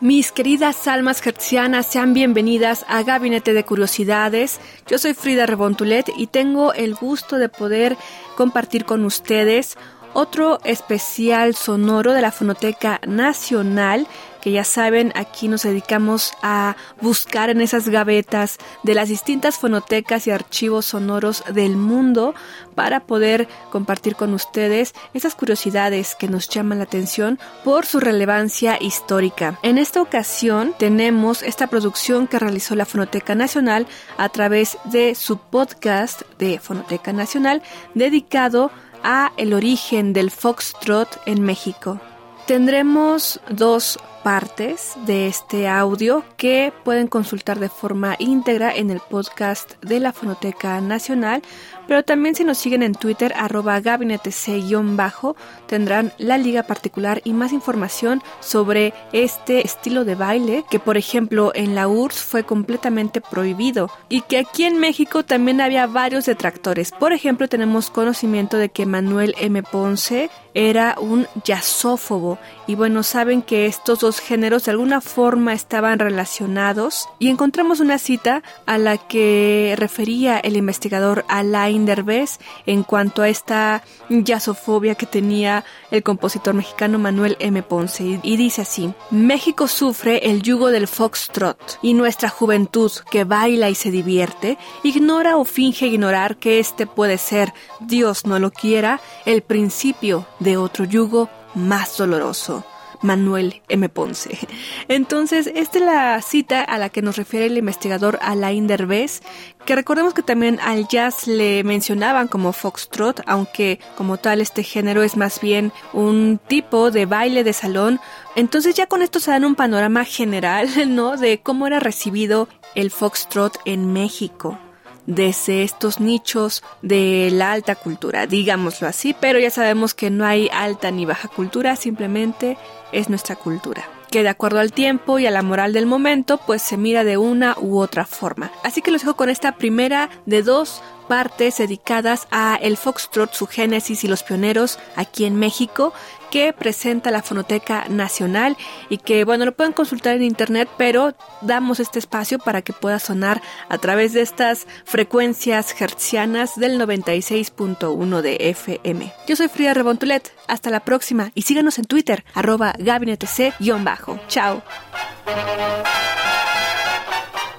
Mis queridas almas hercianas, sean bienvenidas a Gabinete de Curiosidades. Yo soy Frida Rebontulet y tengo el gusto de poder compartir con ustedes otro especial sonoro de la Fonoteca Nacional que ya saben, aquí nos dedicamos a buscar en esas gavetas de las distintas fonotecas y archivos sonoros del mundo para poder compartir con ustedes esas curiosidades que nos llaman la atención por su relevancia histórica. En esta ocasión tenemos esta producción que realizó la Fonoteca Nacional a través de su podcast de Fonoteca Nacional dedicado a el origen del foxtrot en México. Tendremos dos partes de este audio que pueden consultar de forma íntegra en el podcast de la Fonoteca Nacional, pero también si nos siguen en Twitter arroba gabinetec-bajo tendrán la liga particular y más información sobre este estilo de baile que por ejemplo en la URSS fue completamente prohibido y que aquí en México también había varios detractores. Por ejemplo tenemos conocimiento de que Manuel M. Ponce era un jazzófobo y bueno saben que estos dos géneros de alguna forma estaban relacionados y encontramos una cita a la que refería el investigador Alain Derbez en cuanto a esta jazzofobia que tenía el compositor mexicano Manuel M. Ponce y dice así, México sufre el yugo del foxtrot y nuestra juventud que baila y se divierte ignora o finge ignorar que este puede ser, Dios no lo quiera, el principio de otro yugo más doloroso. Manuel M. Ponce. Entonces, esta es la cita a la que nos refiere el investigador Alain Derbez, que recordemos que también al jazz le mencionaban como foxtrot, aunque como tal este género es más bien un tipo de baile de salón. Entonces ya con esto se dan un panorama general, ¿no? De cómo era recibido el foxtrot en México desde estos nichos de la alta cultura, digámoslo así, pero ya sabemos que no hay alta ni baja cultura, simplemente es nuestra cultura que de acuerdo al tiempo y a la moral del momento, pues se mira de una u otra forma. Así que los dejo con esta primera de dos partes dedicadas a el foxtrot, su génesis y los pioneros aquí en México que presenta la Fonoteca Nacional y que bueno lo pueden consultar en internet pero damos este espacio para que pueda sonar a través de estas frecuencias hertzianas del 96.1 de FM. Yo soy Frida Rebontulet, hasta la próxima y síganos en Twitter arroba gabinetec-bajo. Chao.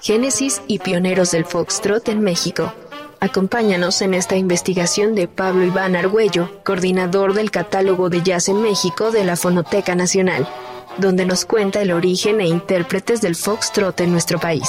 Génesis y pioneros del foxtrot en México. Acompáñanos en esta investigación de Pablo Iván Argüello, coordinador del catálogo de jazz en México de la Fonoteca Nacional, donde nos cuenta el origen e intérpretes del foxtrot en nuestro país.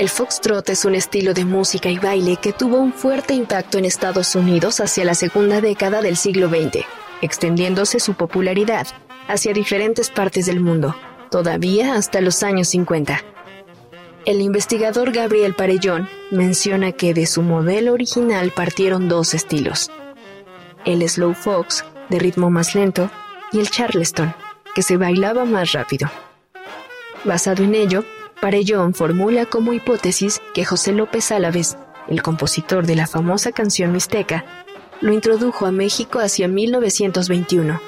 El foxtrot es un estilo de música y baile que tuvo un fuerte impacto en Estados Unidos hacia la segunda década del siglo XX, extendiéndose su popularidad hacia diferentes partes del mundo, todavía hasta los años 50. El investigador Gabriel Parellón menciona que de su modelo original partieron dos estilos, el slow fox, de ritmo más lento, y el charleston, que se bailaba más rápido. Basado en ello, Parellón formula como hipótesis que José López Álaves, el compositor de la famosa canción Mixteca, lo introdujo a México hacia 1921,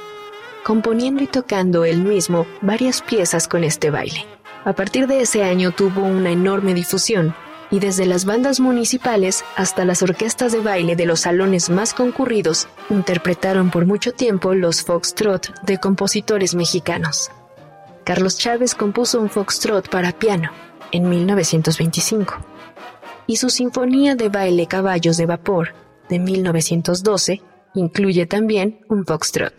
componiendo y tocando él mismo varias piezas con este baile. A partir de ese año tuvo una enorme difusión, y desde las bandas municipales hasta las orquestas de baile de los salones más concurridos, interpretaron por mucho tiempo los foxtrot de compositores mexicanos. Carlos Chávez compuso un foxtrot para piano en 1925 y su sinfonía de baile Caballos de Vapor de 1912 incluye también un foxtrot.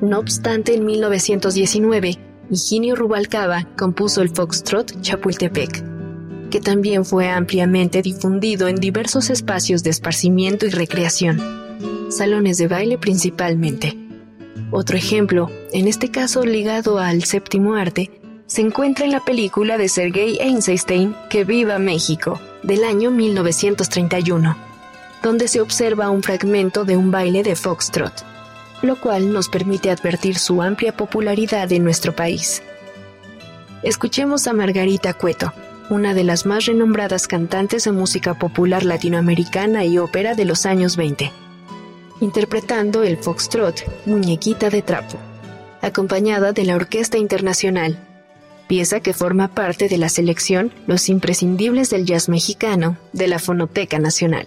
No obstante, en 1919, Higinio Rubalcaba compuso el foxtrot Chapultepec que también fue ampliamente difundido en diversos espacios de esparcimiento y recreación, salones de baile principalmente. Otro ejemplo, en este caso ligado al séptimo arte, se encuentra en la película de Sergei Eisenstein Que viva México, del año 1931, donde se observa un fragmento de un baile de foxtrot, lo cual nos permite advertir su amplia popularidad en nuestro país. Escuchemos a Margarita Cueto, una de las más renombradas cantantes de música popular latinoamericana y ópera de los años 20, interpretando el foxtrot Muñequita de Trapo, acompañada de la Orquesta Internacional, pieza que forma parte de la selección Los imprescindibles del jazz mexicano de la Fonoteca Nacional.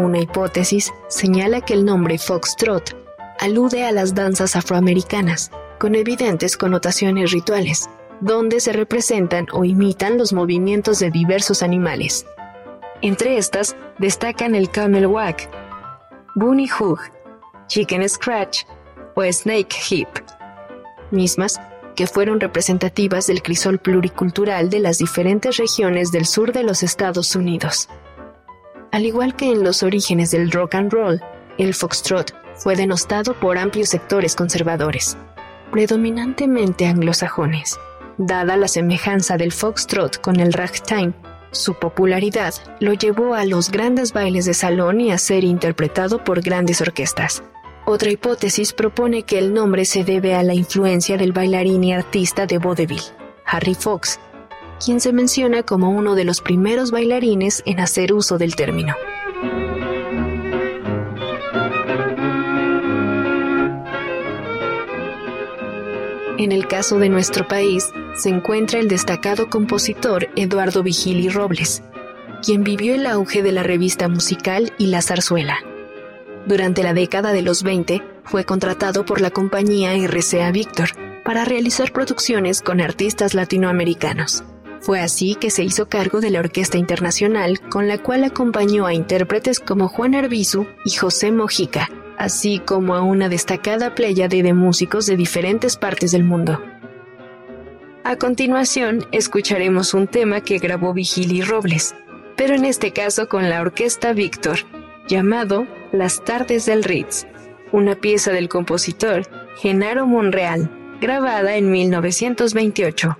Una hipótesis señala que el nombre foxtrot alude a las danzas afroamericanas, con evidentes connotaciones rituales, donde se representan o imitan los movimientos de diversos animales. Entre estas destacan el camel wag, bunny hug, chicken scratch o snake hip, mismas que fueron representativas del crisol pluricultural de las diferentes regiones del sur de los Estados Unidos. Al igual que en los orígenes del rock and roll, el foxtrot fue denostado por amplios sectores conservadores, predominantemente anglosajones. Dada la semejanza del foxtrot con el ragtime, su popularidad lo llevó a los grandes bailes de salón y a ser interpretado por grandes orquestas. Otra hipótesis propone que el nombre se debe a la influencia del bailarín y artista de vaudeville, Harry Fox, quien se menciona como uno de los primeros bailarines en hacer uso del término. En el caso de nuestro país, se encuentra el destacado compositor Eduardo Vigili Robles, quien vivió el auge de la revista musical y la zarzuela. Durante la década de los 20, fue contratado por la compañía RCA Víctor para realizar producciones con artistas latinoamericanos. Fue así que se hizo cargo de la Orquesta Internacional, con la cual acompañó a intérpretes como Juan Arbizu y José Mojica, así como a una destacada pléyade de músicos de diferentes partes del mundo. A continuación, escucharemos un tema que grabó Vigili Robles, pero en este caso con la Orquesta Víctor, llamado Las Tardes del Ritz, una pieza del compositor Genaro Monreal, grabada en 1928.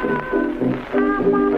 Música